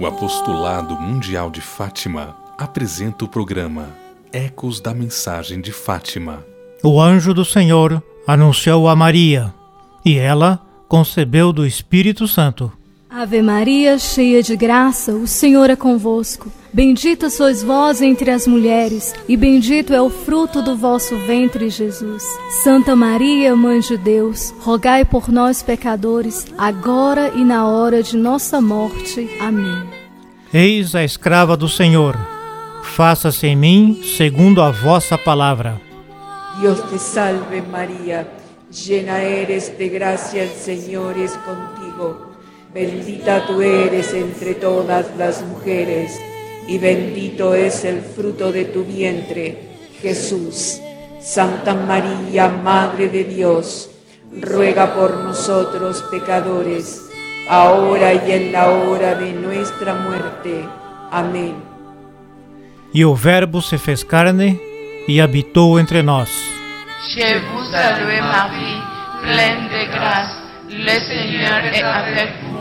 O Apostolado Mundial de Fátima apresenta o programa Ecos da Mensagem de Fátima. O anjo do Senhor anunciou a Maria, e ela concebeu do Espírito Santo. Ave Maria, cheia de graça, o Senhor é convosco. Bendita sois vós entre as mulheres, e bendito é o fruto do vosso ventre, Jesus. Santa Maria, Mãe de Deus, rogai por nós, pecadores, agora e na hora de nossa morte. Amém. Eis a escrava do Senhor. Faça-se em mim segundo a vossa palavra. Dios te salve, María, llena eres de gracia, el Señor es contigo. Bendita tú eres entre todas las mujeres, y bendito es el fruto de tu vientre, Jesús. Santa María, Madre de Dios, ruega por nosotros pecadores, ahora y en la hora de nuestra muerte. Amén. E o Verbo se fez carne e habitou entre nós. Je vous salue Marie, pleine de grâce, le Seigneur est avec vous.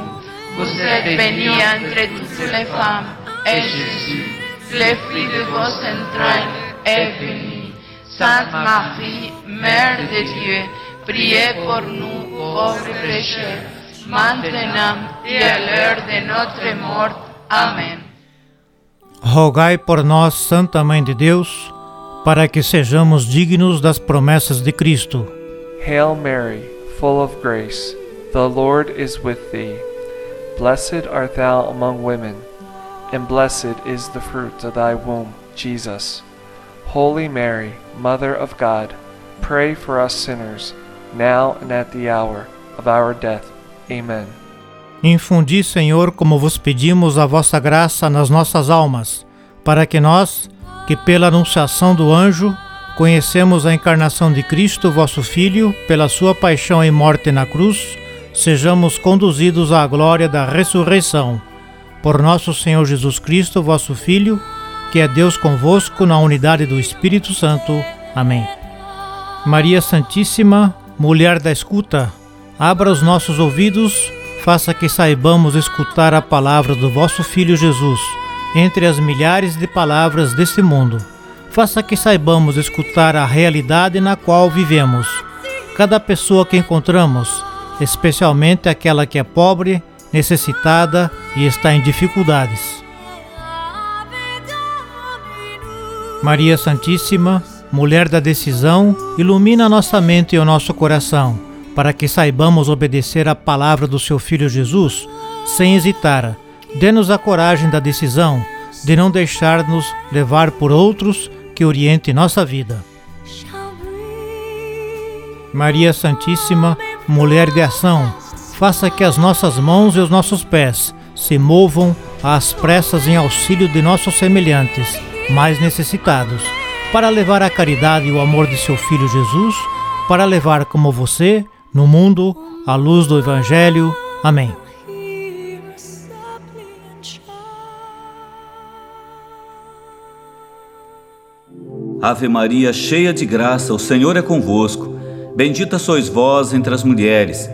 Vous êtes bénie entre toutes les femmes, et Jésus, le fruit de vos entrailles, est béni. Sainte Marie, Mère de Dieu, priez pour nous pauvres pécheurs, maintenant et à l'heure de notre mort. Amen. Rogai por nós, Santa Mãe de Deus, para que sejamos dignos das promessas de Cristo. Hail Mary, full of grace, the Lord is with thee. Blessed art thou among women, and blessed is the fruit of thy womb, Jesus. Holy Mary, Mother of God, pray for us sinners, now and at the hour of our death. Amen. Infundi, Senhor, como vos pedimos, a vossa graça nas nossas almas, para que nós, que pela anunciação do anjo, conhecemos a encarnação de Cristo, vosso Filho, pela sua paixão e morte na cruz, sejamos conduzidos à glória da ressurreição. Por nosso Senhor Jesus Cristo, vosso Filho, que é Deus convosco na unidade do Espírito Santo. Amém. Maria Santíssima, mulher da escuta, abra os nossos ouvidos, faça que saibamos escutar a palavra do vosso Filho Jesus entre as milhares de palavras deste mundo. Faça que saibamos escutar a realidade na qual vivemos. Cada pessoa que encontramos, especialmente aquela que é pobre, necessitada e está em dificuldades. Maria Santíssima, mulher da decisão, ilumina nossa mente e o nosso coração, para que saibamos obedecer à palavra do seu Filho Jesus sem hesitar. Dê-nos a coragem da decisão de não deixar-nos levar por outros que oriente nossa vida. Maria Santíssima, mulher de ação, faça que as nossas mãos e os nossos pés se movam às pressas em auxílio de nossos semelhantes, mais necessitados, para levar a caridade e o amor de seu Filho Jesus, para levar como você, no mundo, a luz do Evangelho. Amém. Ave Maria, cheia de graça, o Senhor é convosco. Bendita sois vós entre as mulheres,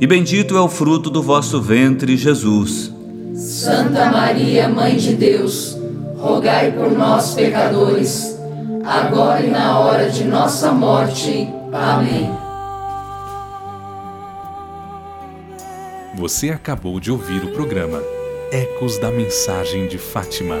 e bendito é o fruto do vosso ventre, Jesus. Santa Maria, Mãe de Deus, rogai por nós, pecadores, agora e na hora de nossa morte. Amém. Você acabou de ouvir o programa Ecos da Mensagem de Fátima